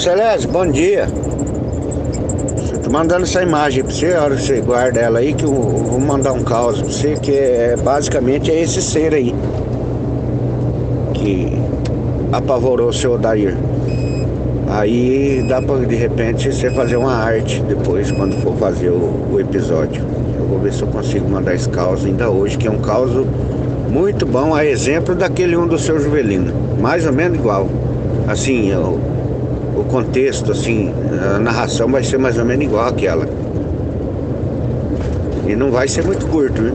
Celeste, bom dia. Tô mandando essa imagem pra você, a hora você guarda ela aí, que eu vou mandar um caos pra você, que é basicamente é esse ser aí. Que apavorou o seu Odair. Aí dá pra de repente você fazer uma arte depois, quando for fazer o, o episódio. Eu vou ver se eu consigo mandar esse caos ainda hoje, que é um caos muito bom, a exemplo daquele um do seu Juvelino. Mais ou menos igual. Assim, o, o contexto, assim, a narração vai ser mais ou menos igual àquela. E não vai ser muito curto, né?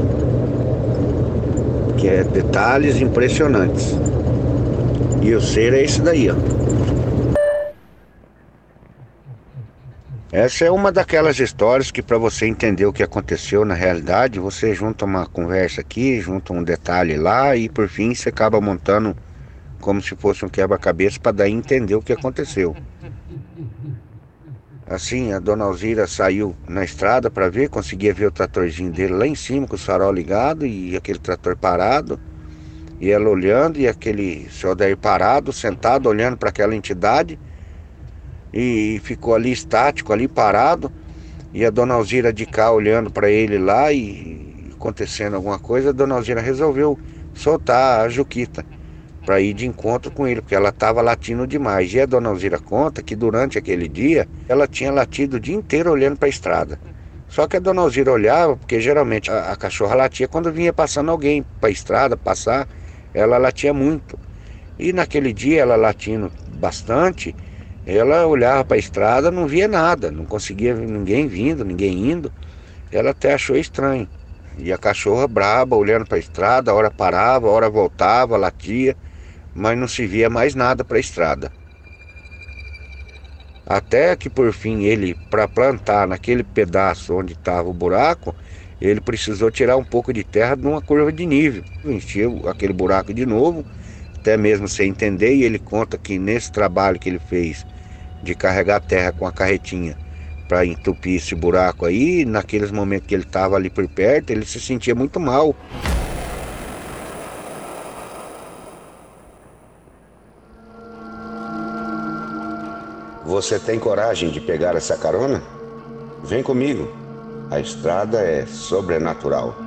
Que é detalhes impressionantes. E o ser é esse daí, ó. Essa é uma daquelas histórias que para você entender o que aconteceu na realidade, você junta uma conversa aqui, junta um detalhe lá e por fim você acaba montando como se fosse um quebra-cabeça para daí entender o que aconteceu. Assim, a dona Alzira saiu na estrada para ver, conseguia ver o tratorzinho dele lá em cima com o farol ligado e aquele trator parado. E ela olhando e aquele senhor daí parado, sentado, olhando para aquela entidade e ficou ali estático, ali parado. E a dona Alzira de cá olhando para ele lá e acontecendo alguma coisa, a dona Alzira resolveu soltar a Juquita para ir de encontro com ele, porque ela estava latindo demais. E a dona Alzira conta que durante aquele dia ela tinha latido o dia inteiro olhando para a estrada. Só que a dona Alzira olhava, porque geralmente a, a cachorra latia quando vinha passando alguém para a estrada, passar, ela latia muito. E naquele dia ela latindo bastante, ela olhava para a estrada, não via nada, não conseguia ver ninguém vindo, ninguém indo. Ela até achou estranho. E a cachorra braba, olhando para a estrada, hora parava, hora voltava, latia, mas não se via mais nada para a estrada. Até que por fim ele, para plantar naquele pedaço onde estava o buraco, ele precisou tirar um pouco de terra de uma curva de nível. Encheu aquele buraco de novo, até mesmo sem entender, e ele conta que nesse trabalho que ele fez, de carregar terra com a carretinha para entupir esse buraco aí. Naqueles momentos que ele estava ali por perto, ele se sentia muito mal. Você tem coragem de pegar essa carona? Vem comigo. A estrada é sobrenatural.